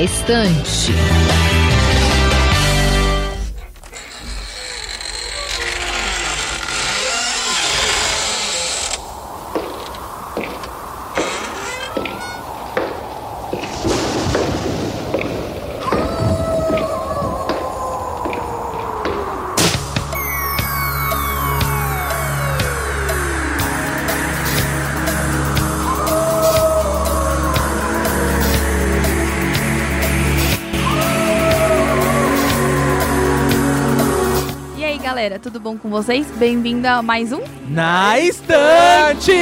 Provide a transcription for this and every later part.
Na Estante. Tudo bom com vocês? Bem-vindo a mais um Na Estante!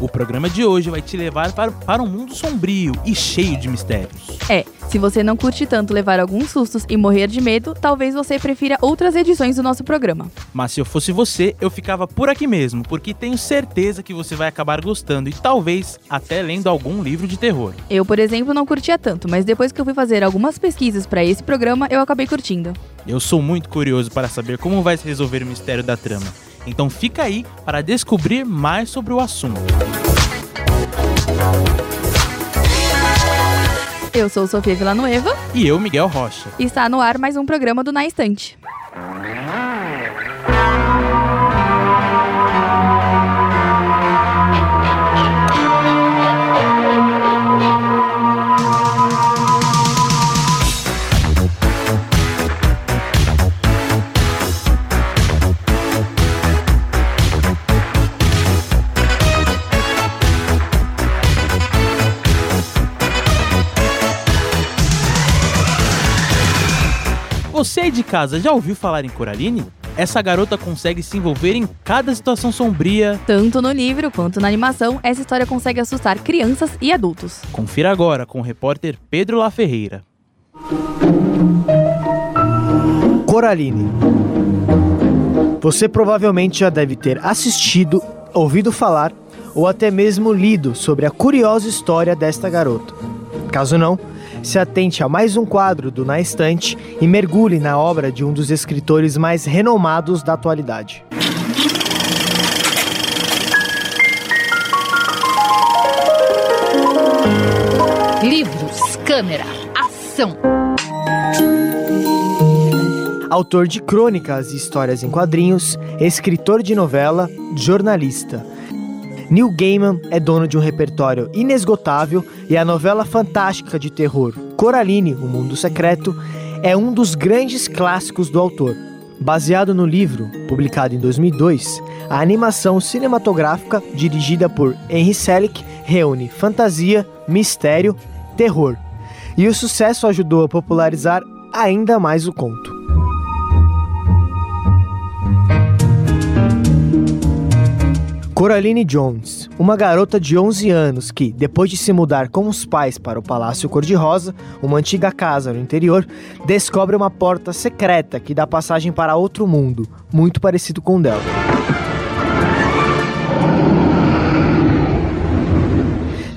O programa de hoje vai te levar para, para um mundo sombrio e cheio de mistérios. É, se você não curte tanto levar alguns sustos e morrer de medo, talvez você prefira outras edições do nosso programa. Mas se eu fosse você, eu ficava por aqui mesmo, porque tenho certeza que você vai acabar gostando e talvez até lendo algum livro de terror. Eu, por exemplo, não curtia tanto, mas depois que eu fui fazer algumas pesquisas para esse programa, eu acabei curtindo. Eu sou muito curioso para saber como vai se resolver o mistério da trama. Então fica aí para descobrir mais sobre o assunto. Eu sou Sofia Villanueva. E eu, Miguel Rocha. E está no ar mais um programa do Na Estante. Você aí de casa já ouviu falar em Coraline? Essa garota consegue se envolver em cada situação sombria. Tanto no livro quanto na animação, essa história consegue assustar crianças e adultos. Confira agora com o repórter Pedro La Ferreira. Coraline. Você provavelmente já deve ter assistido, ouvido falar ou até mesmo lido sobre a curiosa história desta garota. Caso não, se atente a mais um quadro do Na Estante e mergulhe na obra de um dos escritores mais renomados da atualidade. Livros, câmera, ação. Autor de crônicas e histórias em quadrinhos, escritor de novela, jornalista Neil Gaiman é dono de um repertório inesgotável e a novela fantástica de terror Coraline, O Mundo Secreto, é um dos grandes clássicos do autor. Baseado no livro, publicado em 2002, a animação cinematográfica dirigida por Henry Selick reúne fantasia, mistério, terror. E o sucesso ajudou a popularizar ainda mais o conto. Coraline Jones, uma garota de 11 anos que, depois de se mudar com os pais para o Palácio Cor-de-Rosa, uma antiga casa no interior, descobre uma porta secreta que dá passagem para outro mundo, muito parecido com o dela.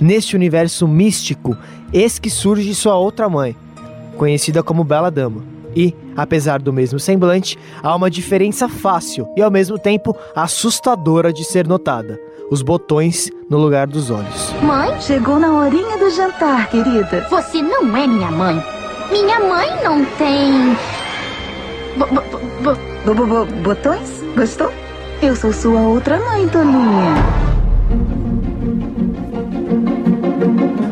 Neste universo místico, eis que surge sua outra mãe, conhecida como Bela Dama. E, apesar do mesmo semblante, há uma diferença fácil e ao mesmo tempo assustadora de ser notada: os botões no lugar dos olhos. Mãe, chegou na horinha do jantar, querida. Você não é minha mãe. Minha mãe não tem. Bo bo bo botões? Gostou? Eu sou sua outra mãe, Toninha.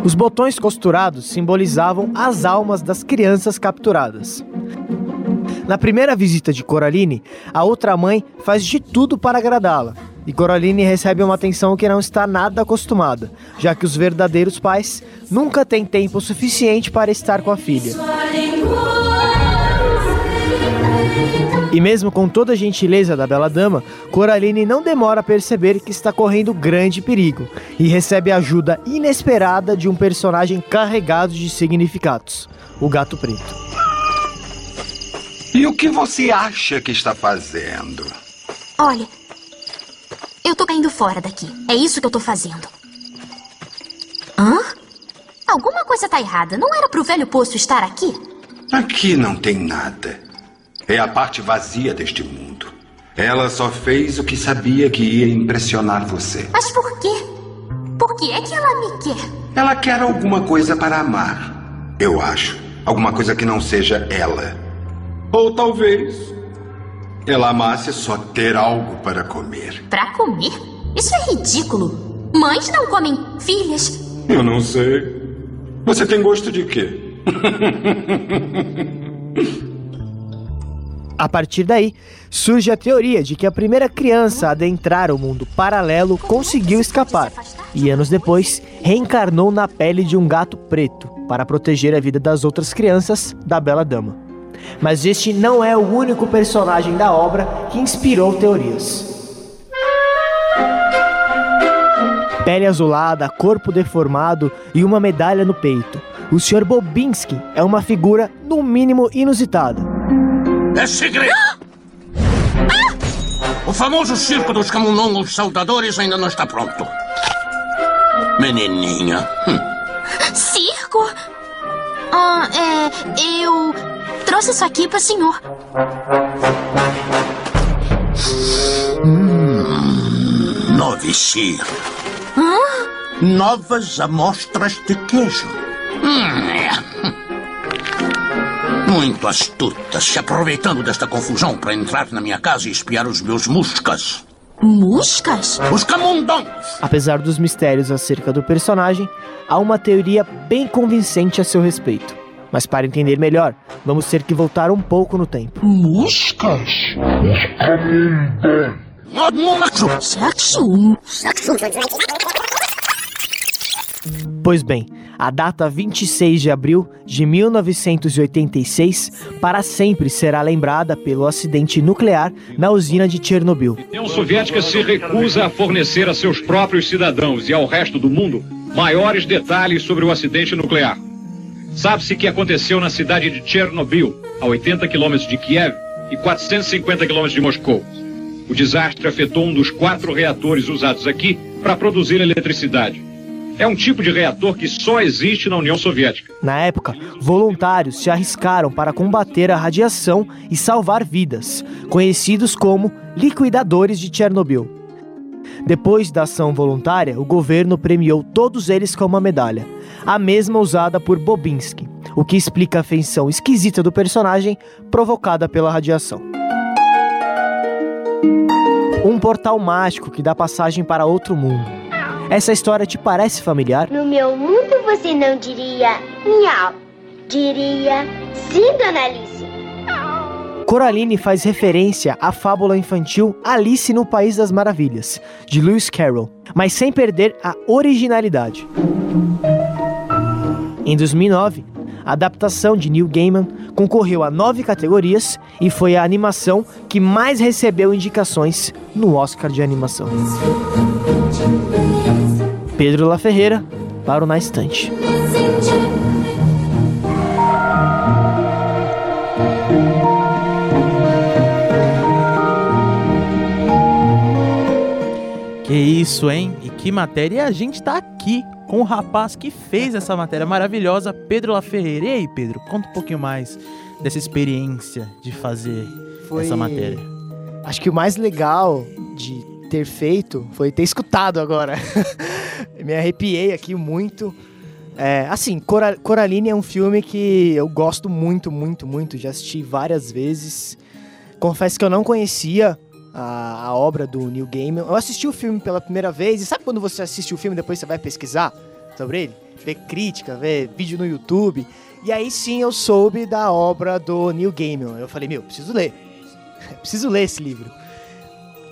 Os botões costurados simbolizavam as almas das crianças capturadas. Na primeira visita de Coraline, a outra mãe faz de tudo para agradá-la. E Coraline recebe uma atenção que não está nada acostumada, já que os verdadeiros pais nunca têm tempo suficiente para estar com a filha. E mesmo com toda a gentileza da bela dama, Coraline não demora a perceber que está correndo grande perigo e recebe a ajuda inesperada de um personagem carregado de significados, o Gato Preto. E o que você acha que está fazendo? Olha, eu tô caindo fora daqui. É isso que eu tô fazendo. coisa tá errada. Não era pro velho poço estar aqui? Aqui não tem nada. É a parte vazia deste mundo. Ela só fez o que sabia que ia impressionar você. Mas por quê? Por que é que ela me quer? Ela quer alguma coisa para amar. Eu acho. Alguma coisa que não seja ela. Ou talvez ela amasse só ter algo para comer. Pra comer? Isso é ridículo. Mães não comem filhas. Eu não sei. Você tem gosto de quê? A partir daí, surge a teoria de que a primeira criança a adentrar o mundo paralelo conseguiu escapar e, anos depois, reencarnou na pele de um gato preto para proteger a vida das outras crianças da Bela Dama. Mas este não é o único personagem da obra que inspirou teorias. Pele azulada, corpo deformado e uma medalha no peito. O Sr. Bobinski é uma figura, no mínimo, inusitada. É segredo! O famoso circo dos camundongos saudadores ainda não está pronto. Menininha. Hum. Circo? Ah, é. Eu trouxe isso aqui para o senhor. Hum, Novicir. Hã? Novas amostras de queijo. Hum, é. Muito astuta, se aproveitando desta confusão para entrar na minha casa e espiar os meus muscas. Muscas? Os camundongos! Apesar dos mistérios acerca do personagem, há uma teoria bem convincente a seu respeito. Mas para entender melhor, vamos ter que voltar um pouco no tempo. Sexo? Pois bem, a data 26 de abril de 1986 para sempre será lembrada pelo acidente nuclear na usina de Chernobyl. A União Soviética se recusa a fornecer a seus próprios cidadãos e ao resto do mundo maiores detalhes sobre o acidente nuclear. Sabe-se que aconteceu na cidade de Chernobyl, a 80 quilômetros de Kiev e 450 quilômetros de Moscou. O desastre afetou um dos quatro reatores usados aqui para produzir eletricidade. É um tipo de reator que só existe na União Soviética. Na época, voluntários se arriscaram para combater a radiação e salvar vidas, conhecidos como liquidadores de Chernobyl. Depois da ação voluntária, o governo premiou todos eles com uma medalha, a mesma usada por Bobinski, o que explica a feição esquisita do personagem provocada pela radiação. Um portal mágico que dá passagem para outro mundo. Essa história te parece familiar? No meu mundo você não diria miau, diria sim, dona Alice. Coraline faz referência à fábula infantil Alice no País das Maravilhas, de Lewis Carroll, mas sem perder a originalidade. Em 2009, a adaptação de Neil Gaiman concorreu a nove categorias e foi a animação que mais recebeu indicações no Oscar de animação. Pedro La Ferreira para o Na Estante. Que isso, hein? E que matéria! E a gente tá aqui com o rapaz que fez essa matéria maravilhosa, Pedro La Ferreira. E aí, Pedro, conta um pouquinho mais dessa experiência de fazer Foi... essa matéria. Acho que o mais legal de ter feito foi ter escutado agora. Me arrepiei aqui muito. É, assim, Cora Coraline é um filme que eu gosto muito, muito, muito. Já assisti várias vezes. Confesso que eu não conhecia a, a, obra do Neil Gaiman. Eu assisti o filme pela primeira vez. E sabe quando você assiste o filme depois você vai pesquisar sobre ele? Ver crítica, ver vídeo no YouTube. E aí sim eu soube da obra do Neil Gaiman. Eu falei, meu, preciso ler. preciso ler esse livro.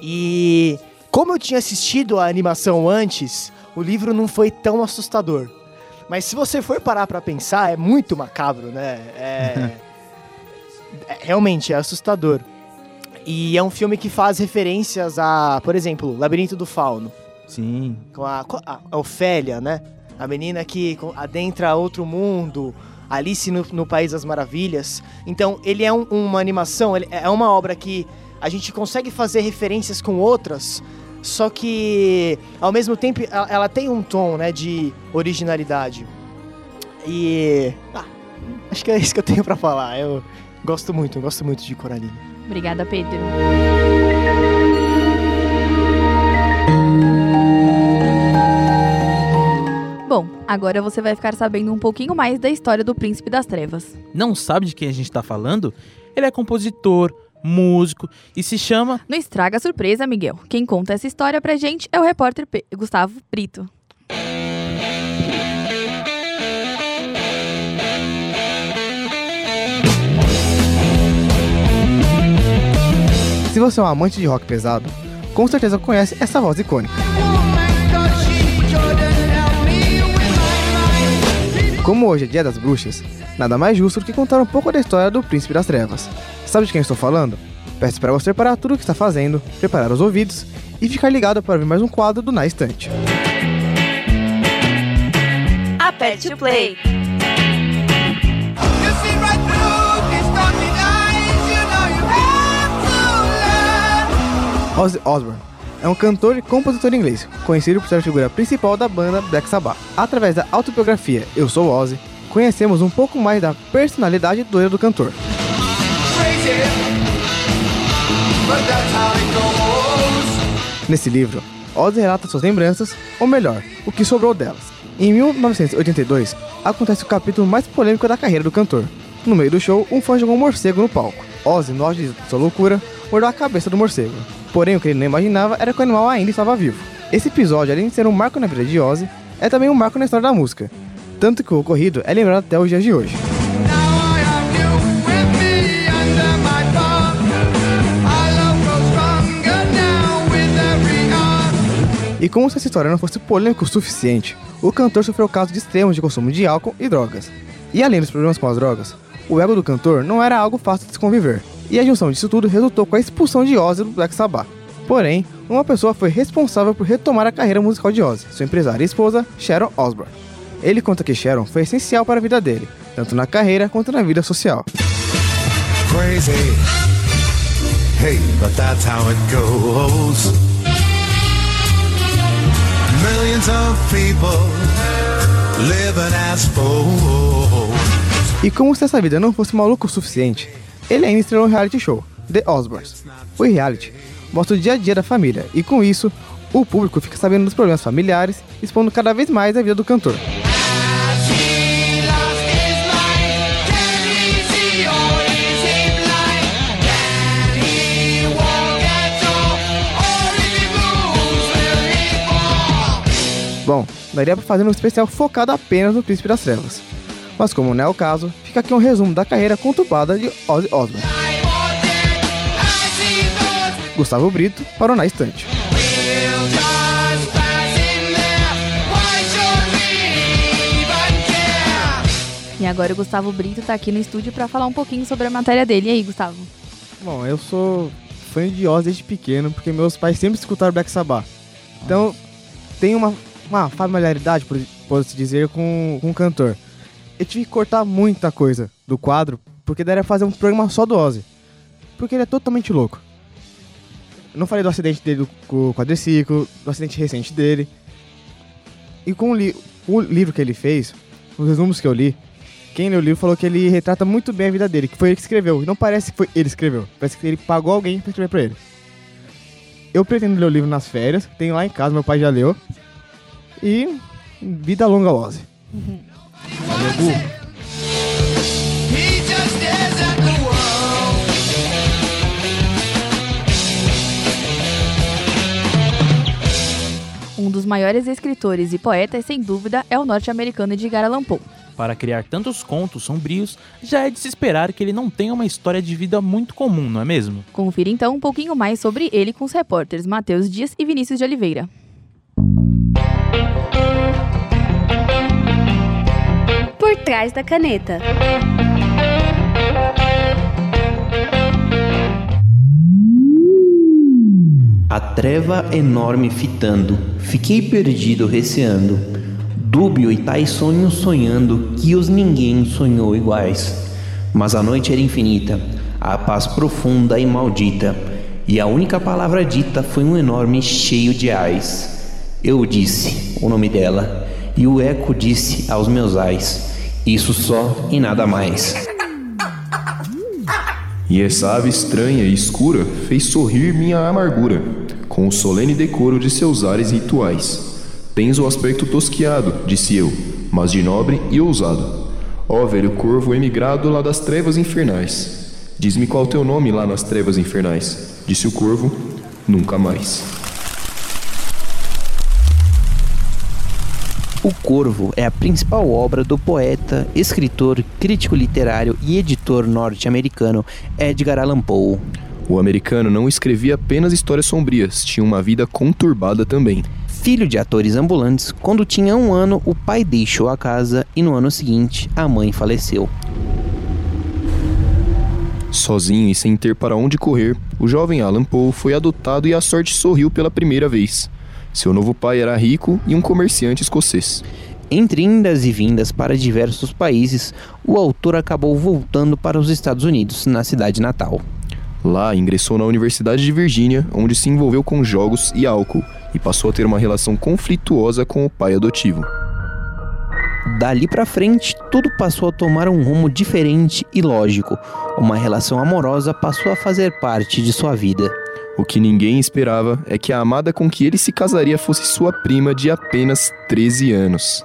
E como eu tinha assistido a animação antes, o livro não foi tão assustador. Mas se você for parar para pensar, é muito macabro, né? É... é... realmente é assustador. E é um filme que faz referências a, por exemplo, Labirinto do Fauno. Sim. Com a, a Ofélia, né? A menina que adentra outro mundo, Alice no, no País das Maravilhas. Então, ele é um, uma animação, é uma obra que a gente consegue fazer referências com outras só que ao mesmo tempo ela, ela tem um tom, né, de originalidade. E. Ah, acho que é isso que eu tenho pra falar. Eu gosto muito, eu gosto muito de Coraline. Obrigada, Pedro. Bom, agora você vai ficar sabendo um pouquinho mais da história do Príncipe das Trevas. Não sabe de quem a gente tá falando? Ele é compositor, músico e se chama. Não estraga a surpresa, Miguel. Quem conta essa história pra gente é o repórter P Gustavo Brito. Se você é um amante de rock pesado, com certeza conhece essa voz icônica. Como hoje é dia das bruxas, nada mais justo do que contar um pouco da história do Príncipe das Trevas. Sabe de quem estou falando? Peço para você parar tudo o que está fazendo, preparar os ouvidos e ficar ligado para ver mais um quadro do Na Estante. Aperte o play. Ozzy Osbourne é um cantor e compositor inglês, conhecido por ser a figura principal da banda Black Sabbath. Através da autobiografia Eu Sou Ozzy, conhecemos um pouco mais da personalidade doida do cantor. Nesse livro, Ozzy relata suas lembranças, ou melhor, o que sobrou delas. Em 1982, acontece o capítulo mais polêmico da carreira do cantor. No meio do show, um fã jogou um morcego no palco. Ozzy, no auge de sua loucura, mordeu a cabeça do morcego. Porém, o que ele não imaginava era que o animal ainda estava vivo. Esse episódio, além de ser um marco na vida de Ozzy, é também um marco na história da música. Tanto que o ocorrido é lembrado até os dias de hoje. E como se essa história não fosse polêmica o suficiente, o cantor sofreu casos de extremos de consumo de álcool e drogas. E além dos problemas com as drogas, o ego do cantor não era algo fácil de se conviver, e a junção disso tudo resultou com a expulsão de Ozzy do Black Sabbath. Porém, uma pessoa foi responsável por retomar a carreira musical de Ozzy, sua empresária e esposa, Sharon Osbourne. Ele conta que Sharon foi essencial para a vida dele, tanto na carreira quanto na vida social. Crazy. Hey, but that's how it goes. Millions of people living as fools. E como se essa vida não fosse maluco o suficiente, ele ainda estrelou um reality show, The Osbournes. O reality mostra o dia a dia da família e com isso, o público fica sabendo dos problemas familiares, expondo cada vez mais a vida do cantor. Bom, daria para fazer um especial focado apenas no Príncipe das Trevas. Mas como não é o caso, fica aqui um resumo da carreira conturbada de Ozzy Osbourne. Gustavo Brito para o Na Estante. E agora o Gustavo Brito tá aqui no estúdio para falar um pouquinho sobre a matéria dele. E aí, Gustavo? Bom, eu sou fã de Ozzy desde pequeno, porque meus pais sempre escutaram Black Sabbath. Então, tenho uma, uma familiaridade, por, posso dizer, com, com o cantor. Eu tive que cortar muita coisa do quadro, porque daria fazer um programa só do Ozzy. Porque ele é totalmente louco. Eu não falei do acidente dele com o quadriciclo, do acidente recente dele. E com o, li o livro que ele fez, os resumos que eu li, quem leu o livro falou que ele retrata muito bem a vida dele, que foi ele que escreveu. Não parece que foi ele que escreveu, parece que ele pagou alguém pra escrever pra ele. Eu pretendo ler o livro nas férias, tenho lá em casa, meu pai já leu. E vida longa Ozzy. Valeu, Gu. Um dos maiores escritores e poetas, sem dúvida, é o norte-americano Edgar Allan Poe. Para criar tantos contos sombrios, já é de se esperar que ele não tenha uma história de vida muito comum, não é mesmo? Confira então um pouquinho mais sobre ele com os repórteres Matheus Dias e Vinícius de Oliveira. Por trás da caneta. A treva enorme fitando, fiquei perdido receando, dúbio e tais sonhos sonhando que os ninguém sonhou iguais. Mas a noite era infinita, a paz profunda e maldita, e a única palavra dita foi um enorme cheio de ais. Eu disse o nome dela, e o eco disse aos meus ais, Isso só e nada mais. E essa ave estranha e escura fez sorrir minha amargura, com o solene decoro de seus ares rituais. Tens o aspecto tosquiado, disse eu, mas de nobre e ousado. Ó velho corvo emigrado lá das trevas infernais. Diz-me qual teu nome lá nas trevas infernais. Disse o corvo, nunca mais. O Corvo é a principal obra do poeta, escritor, crítico literário e editor norte-americano Edgar Allan Poe. O americano não escrevia apenas histórias sombrias, tinha uma vida conturbada também. Filho de atores ambulantes, quando tinha um ano, o pai deixou a casa e no ano seguinte a mãe faleceu. Sozinho e sem ter para onde correr, o jovem Alan Poe foi adotado e a sorte sorriu pela primeira vez. Seu novo pai era rico e um comerciante escocês. Entre indas e vindas para diversos países, o autor acabou voltando para os Estados Unidos, na cidade natal. Lá ingressou na Universidade de Virgínia, onde se envolveu com jogos e álcool e passou a ter uma relação conflituosa com o pai adotivo. Dali para frente, tudo passou a tomar um rumo diferente e lógico. Uma relação amorosa passou a fazer parte de sua vida. O que ninguém esperava é que a amada com que ele se casaria fosse sua prima de apenas 13 anos.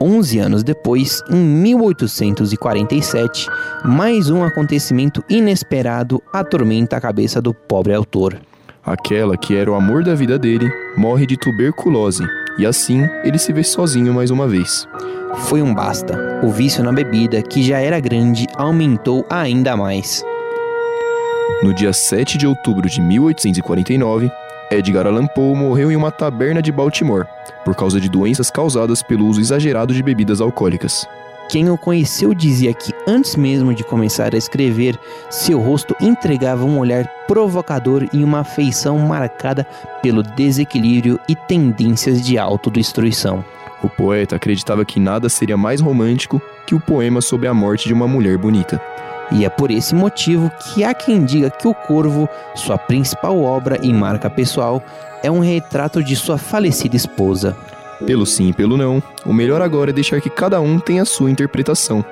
11 anos depois, em 1847, mais um acontecimento inesperado atormenta a cabeça do pobre autor. Aquela que era o amor da vida dele morre de tuberculose e assim ele se vê sozinho mais uma vez. Foi um basta. O vício na bebida, que já era grande, aumentou ainda mais. No dia 7 de outubro de 1849, Edgar Allan Poe morreu em uma taberna de Baltimore, por causa de doenças causadas pelo uso exagerado de bebidas alcoólicas. Quem o conheceu dizia que, antes mesmo de começar a escrever, seu rosto entregava um olhar provocador e uma feição marcada pelo desequilíbrio e tendências de autodestruição. O poeta acreditava que nada seria mais romântico que o poema sobre a morte de uma mulher bonita. E é por esse motivo que há quem diga que O Corvo, sua principal obra e marca pessoal, é um retrato de sua falecida esposa. Pelo sim e pelo não, o melhor agora é deixar que cada um tenha a sua interpretação.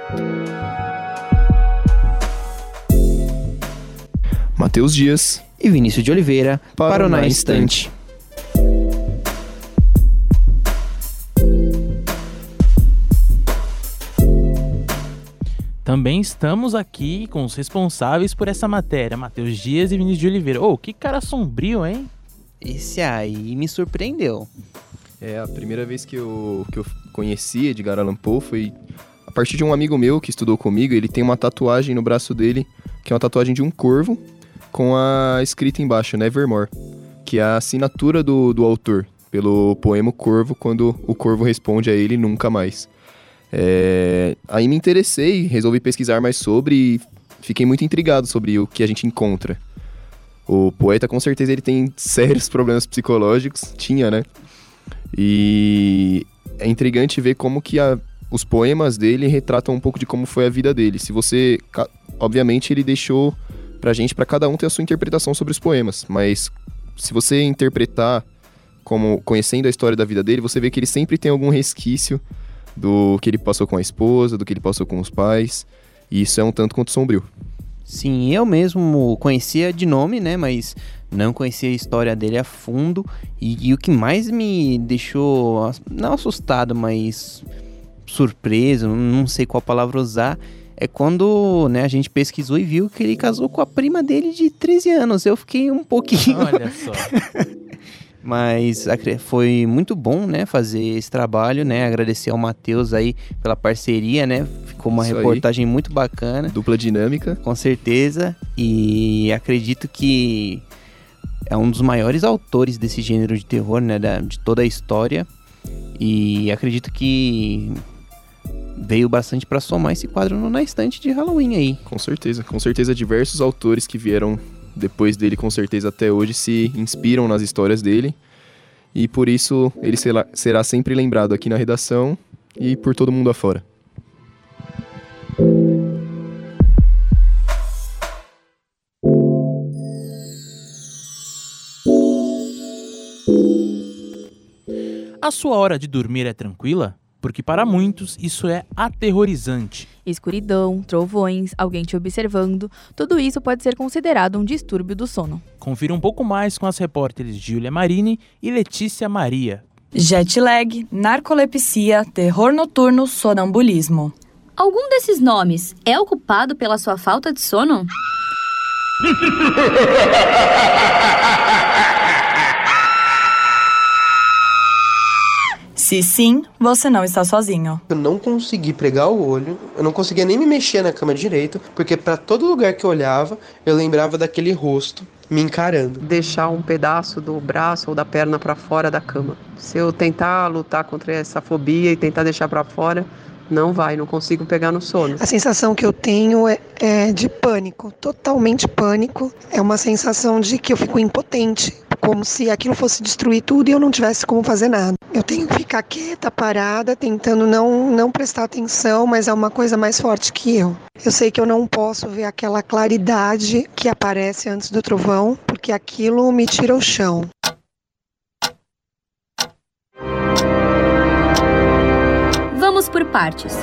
Matheus Dias e Vinícius de Oliveira para, para o Na Instante. Também estamos aqui com os responsáveis por essa matéria, Matheus Dias e Vinícius de Oliveira. Ô, oh, que cara sombrio, hein? Esse aí me surpreendeu. É, a primeira vez que eu, que eu conheci Edgar Allan Poe foi a partir de um amigo meu que estudou comigo. Ele tem uma tatuagem no braço dele, que é uma tatuagem de um corvo, com a escrita embaixo, Nevermore, que é a assinatura do, do autor, pelo poema Corvo, quando o corvo responde a ele nunca mais. É, aí me interessei, resolvi pesquisar mais sobre e fiquei muito intrigado sobre o que a gente encontra. O poeta com certeza ele tem sérios problemas psicológicos, tinha, né? E é intrigante ver como que a, os poemas dele retratam um pouco de como foi a vida dele. Se você, obviamente, ele deixou pra gente, para cada um ter a sua interpretação sobre os poemas, mas se você interpretar como conhecendo a história da vida dele, você vê que ele sempre tem algum resquício do que ele passou com a esposa, do que ele passou com os pais. E isso é um tanto quanto sombrio. Sim, eu mesmo conhecia de nome, né? Mas não conhecia a história dele a fundo. E, e o que mais me deixou, não assustado, mas surpreso, não sei qual palavra usar, é quando né, a gente pesquisou e viu que ele casou com a prima dele de 13 anos. Eu fiquei um pouquinho. Olha só. Mas foi muito bom, né, fazer esse trabalho, né? Agradecer ao Matheus aí pela parceria, né? Ficou uma Isso reportagem aí. muito bacana. Dupla dinâmica. Com certeza. E acredito que é um dos maiores autores desse gênero de terror, né? Da, de toda a história. E acredito que veio bastante para somar esse quadro na estante de Halloween aí. Com certeza, com certeza diversos autores que vieram depois dele, com certeza até hoje, se inspiram nas histórias dele. E por isso ele será, será sempre lembrado aqui na redação e por todo mundo afora. A sua hora de dormir é tranquila? Porque para muitos isso é aterrorizante. Escuridão, trovões, alguém te observando, tudo isso pode ser considerado um distúrbio do sono. Confira um pouco mais com as repórteres Júlia Marini e Letícia Maria. Jet lag, narcolepsia, terror noturno, sonambulismo. Algum desses nomes é ocupado pela sua falta de sono? Se sim, você não está sozinho. Eu não consegui pregar o olho, eu não conseguia nem me mexer na cama direito, porque para todo lugar que eu olhava, eu lembrava daquele rosto me encarando. Deixar um pedaço do braço ou da perna para fora da cama. Se eu tentar lutar contra essa fobia e tentar deixar para fora, não vai, não consigo pegar no sono. A sensação que eu tenho é, é, de pânico, totalmente pânico. É uma sensação de que eu fico impotente, como se aquilo fosse destruir tudo e eu não tivesse como fazer nada. Eu tenho que ficar quieta, parada, tentando não, não prestar atenção, mas é uma coisa mais forte que eu. Eu sei que eu não posso ver aquela claridade que aparece antes do trovão, porque aquilo me tira o chão. Vamos por partes.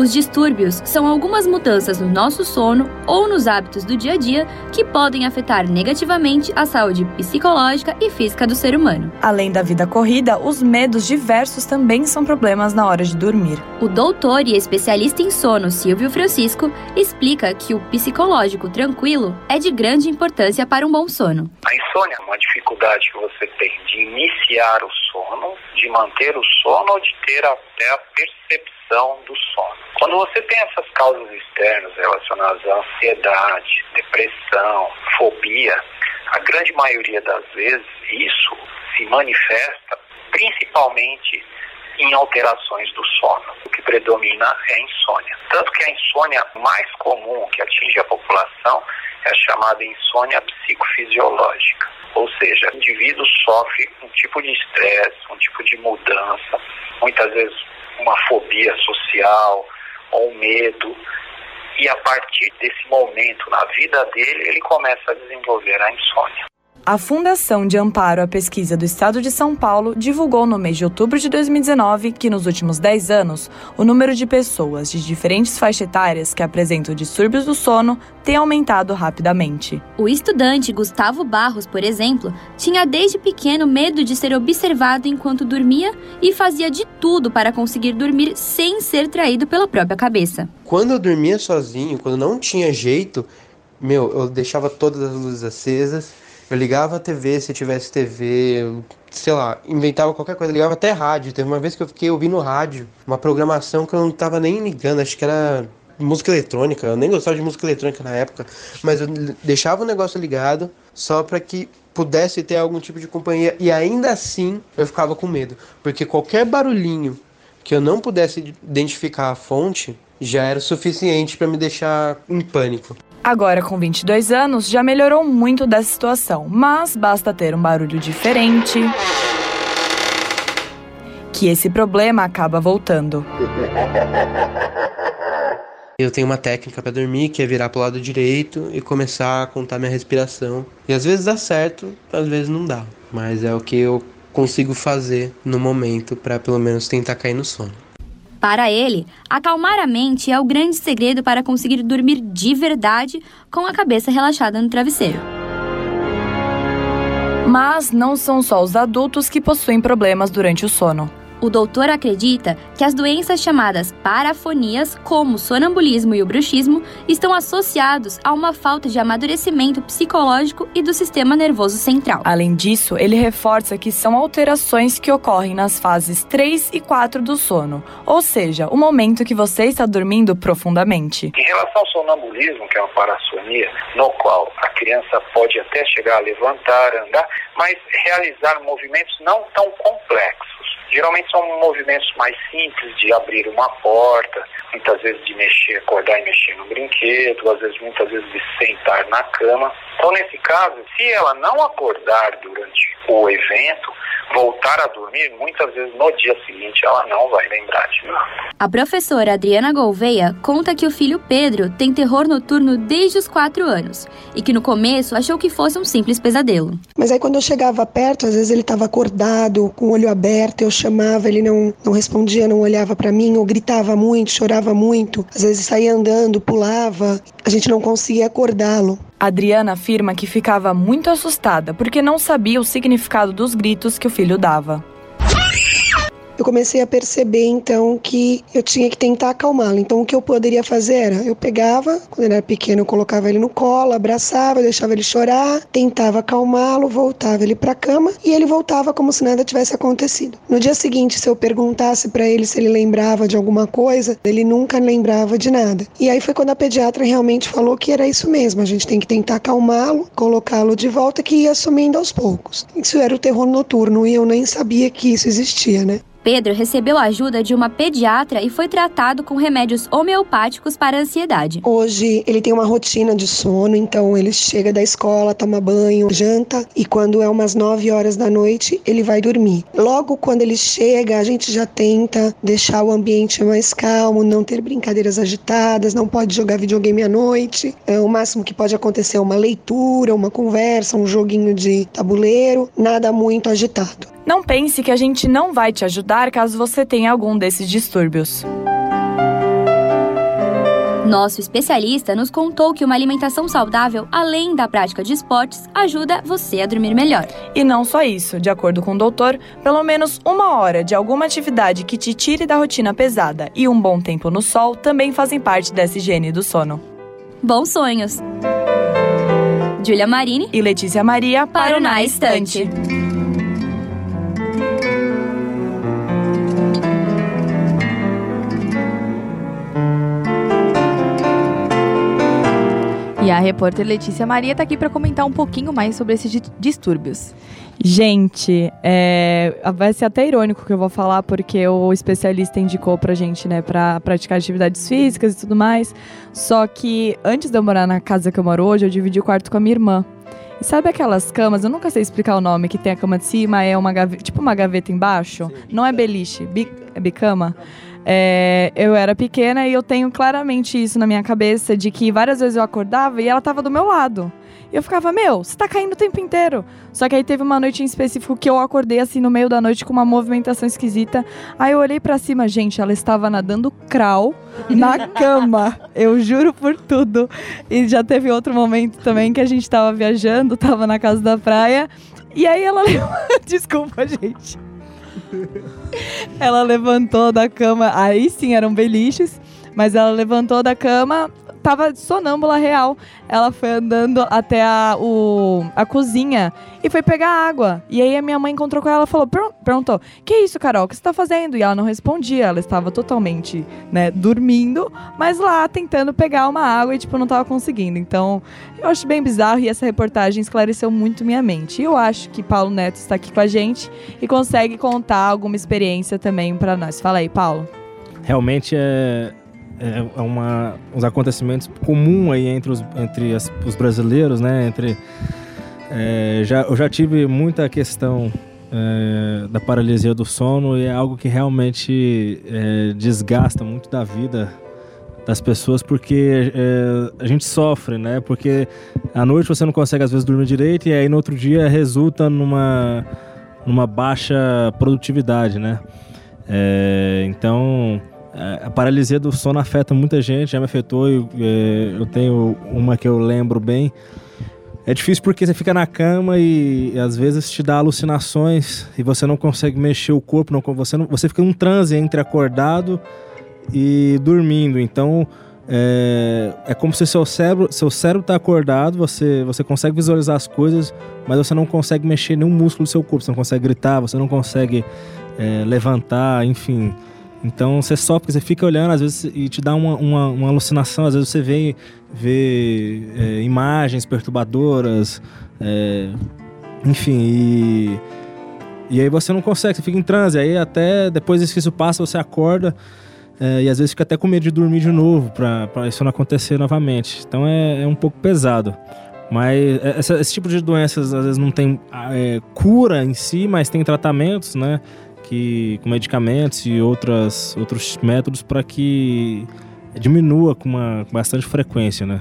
Os distúrbios são algumas mudanças no nosso sono ou nos hábitos do dia a dia que podem afetar negativamente a saúde psicológica e física do ser humano. Além da vida corrida, os medos diversos também são problemas na hora de dormir. O doutor e especialista em sono Silvio Francisco explica que o psicológico tranquilo é de grande importância para um bom sono. A insônia é uma dificuldade que você tem de iniciar o sono, de manter o sono ou de ter até a percepção do sono. Quando você tem essas causas externas relacionadas à ansiedade, depressão, fobia, a grande maioria das vezes isso se manifesta principalmente em alterações do sono. O que predomina é a insônia. Tanto que a insônia mais comum que atinge a população é a chamada insônia psicofisiológica. Ou seja, o indivíduo sofre um tipo de estresse, um tipo de mudança, muitas vezes uma fobia social ou um medo. E a partir desse momento na vida dele, ele começa a desenvolver a insônia. A Fundação de Amparo à Pesquisa do Estado de São Paulo divulgou no mês de outubro de 2019 que, nos últimos 10 anos, o número de pessoas de diferentes faixas etárias que apresentam distúrbios do sono tem aumentado rapidamente. O estudante Gustavo Barros, por exemplo, tinha desde pequeno medo de ser observado enquanto dormia e fazia de tudo para conseguir dormir sem ser traído pela própria cabeça. Quando eu dormia sozinho, quando não tinha jeito, meu, eu deixava todas as luzes acesas eu ligava a TV se tivesse TV, sei lá, inventava qualquer coisa, ligava até rádio. Teve uma vez que eu fiquei ouvindo rádio, uma programação que eu não tava nem ligando, acho que era música eletrônica. Eu nem gostava de música eletrônica na época, mas eu deixava o negócio ligado só para que pudesse ter algum tipo de companhia e ainda assim eu ficava com medo, porque qualquer barulhinho que eu não pudesse identificar a fonte já era o suficiente para me deixar em pânico. Agora, com 22 anos, já melhorou muito dessa situação, mas basta ter um barulho diferente. Que esse problema acaba voltando. Eu tenho uma técnica para dormir que é virar para o lado direito e começar a contar minha respiração. E às vezes dá certo, às vezes não dá. Mas é o que eu consigo fazer no momento para pelo menos tentar cair no sono. Para ele, acalmar a mente é o grande segredo para conseguir dormir de verdade com a cabeça relaxada no travesseiro. Mas não são só os adultos que possuem problemas durante o sono. O doutor acredita que as doenças chamadas parafonias, como o sonambulismo e o bruxismo, estão associados a uma falta de amadurecimento psicológico e do sistema nervoso central. Além disso, ele reforça que são alterações que ocorrem nas fases 3 e 4 do sono, ou seja, o momento que você está dormindo profundamente. Em relação ao sonambulismo, que é uma parafonia, no qual a criança pode até chegar a levantar, andar, mas realizar movimentos não tão complexos. Geralmente são movimentos mais simples de abrir uma porta, muitas vezes de mexer, acordar e mexer no brinquedo, às vezes muitas vezes de sentar na cama. Então nesse caso, se ela não acordar durante o evento, voltar a dormir, muitas vezes no dia seguinte ela não vai lembrar de nada. A professora Adriana Gouveia conta que o filho Pedro tem terror noturno desde os 4 anos e que no começo achou que fosse um simples pesadelo. Mas aí quando eu chegava perto, às vezes ele estava acordado, com o olho aberto, eu chamava, ele não, não respondia, não olhava para mim, ou gritava muito, chorava muito, às vezes saía andando, pulava, a gente não conseguia acordá-lo. Adriana afirma que ficava muito assustada porque não sabia o significado dos gritos que o filho dava. Eu comecei a perceber então que eu tinha que tentar acalmá-lo. Então o que eu poderia fazer era, eu pegava, quando ele era pequeno, eu colocava ele no colo, abraçava, deixava ele chorar, tentava acalmá-lo, voltava ele para a cama e ele voltava como se nada tivesse acontecido. No dia seguinte, se eu perguntasse para ele se ele lembrava de alguma coisa, ele nunca lembrava de nada. E aí foi quando a pediatra realmente falou que era isso mesmo, a gente tem que tentar acalmá-lo, colocá-lo de volta que ia sumindo aos poucos. Isso era o terror noturno e eu nem sabia que isso existia, né? Pedro recebeu a ajuda de uma pediatra e foi tratado com remédios homeopáticos para a ansiedade. Hoje ele tem uma rotina de sono, então ele chega da escola, toma banho, janta e quando é umas 9 horas da noite ele vai dormir. Logo quando ele chega, a gente já tenta deixar o ambiente mais calmo, não ter brincadeiras agitadas, não pode jogar videogame à noite. É, o máximo que pode acontecer é uma leitura, uma conversa, um joguinho de tabuleiro, nada muito agitado. Não pense que a gente não vai te ajudar caso você tenha algum desses distúrbios. Nosso especialista nos contou que uma alimentação saudável, além da prática de esportes, ajuda você a dormir melhor. E não só isso, de acordo com o doutor, pelo menos uma hora de alguma atividade que te tire da rotina pesada e um bom tempo no sol também fazem parte dessa higiene do sono. Bons sonhos! Julia Marini e Letícia Maria para o Na Estante. E a repórter Letícia Maria está aqui para comentar um pouquinho mais sobre esses distúrbios. Gente, é, vai ser até irônico que eu vou falar, porque o especialista indicou pra gente, né, pra praticar atividades físicas e tudo mais. Só que antes de eu morar na casa que eu moro hoje, eu dividi o quarto com a minha irmã. E sabe aquelas camas, eu nunca sei explicar o nome, que tem a cama de cima, é uma gaveta, tipo uma gaveta embaixo? Sim. Não é beliche, bi, é bicama? É, eu era pequena e eu tenho claramente isso na minha cabeça de que várias vezes eu acordava e ela tava do meu lado. E eu ficava, meu, você tá caindo o tempo inteiro. Só que aí teve uma noite em específico que eu acordei assim no meio da noite com uma movimentação esquisita. Aí eu olhei para cima, gente, ela estava nadando crawl na cama. Eu juro por tudo. E já teve outro momento também que a gente tava viajando, tava na casa da praia. E aí ela. Desculpa, gente. Ela levantou da cama, aí sim eram beliches, mas ela levantou da cama, tava sonâmbula real. Ela foi andando até a, o, a cozinha e foi pegar água. E aí a minha mãe encontrou com ela e falou: perguntou: Que isso, Carol? O que você tá fazendo? E ela não respondia. Ela estava totalmente, né, dormindo, mas lá tentando pegar uma água e, tipo, não tava conseguindo. Então, eu acho bem bizarro e essa reportagem esclareceu muito minha mente. E eu acho que Paulo Neto está aqui com a gente e consegue contar alguma experiência também para nós. Fala aí, Paulo. Realmente é, é, é uma, uns acontecimentos comum aí entre os, entre as, os brasileiros, né? Entre, é, já, eu já tive muita questão é, da paralisia do sono e é algo que realmente é, desgasta muito da vida das pessoas porque é, a gente sofre, né? Porque à noite você não consegue às vezes dormir direito e aí no outro dia resulta numa, numa baixa produtividade, né? É, então a paralisia do sono afeta muita gente, já me afetou. Eu, é, eu tenho uma que eu lembro bem. É difícil porque você fica na cama e, e, às vezes te dá alucinações e você não consegue mexer o corpo, não, você, não, você fica num transe entre acordado e dormindo. Então é, é como se seu cérebro seu cérebro está acordado, você, você consegue visualizar as coisas, mas você não consegue mexer nenhum músculo do seu corpo, você não consegue gritar, você não consegue é, levantar, enfim. Então você só porque você fica olhando, às vezes, e te dá uma, uma, uma alucinação, às vezes você vê, vê é, imagens perturbadoras, é, enfim, e, e aí você não consegue, você fica em transe, aí até depois que isso passa, você acorda é, e às vezes fica até com medo de dormir de novo, para isso não acontecer novamente. Então é, é um pouco pesado. Mas é, esse tipo de doenças às vezes não tem é, cura em si, mas tem tratamentos, né? Que com medicamentos e outras, outros métodos para que diminua com, uma, com bastante frequência, né?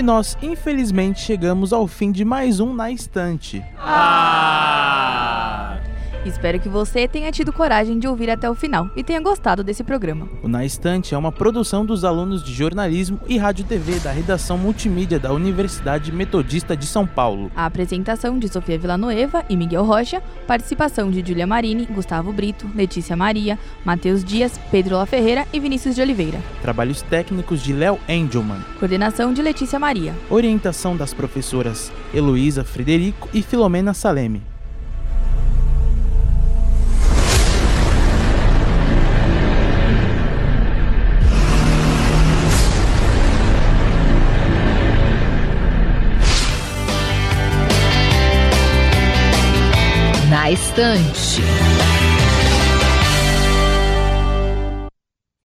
E nós, infelizmente, chegamos ao fim de mais um Na Estante. Espero que você tenha tido coragem de ouvir até o final e tenha gostado desse programa. O Na Estante é uma produção dos alunos de jornalismo e rádio TV da redação multimídia da Universidade Metodista de São Paulo. A apresentação de Sofia Villanueva e Miguel Rocha, participação de Julia Marini, Gustavo Brito, Letícia Maria, Matheus Dias, Pedro La Ferreira e Vinícius de Oliveira. Trabalhos técnicos de Léo Engelman. Coordenação de Letícia Maria. Orientação das professoras Heloísa Frederico e Filomena Saleme. Estante.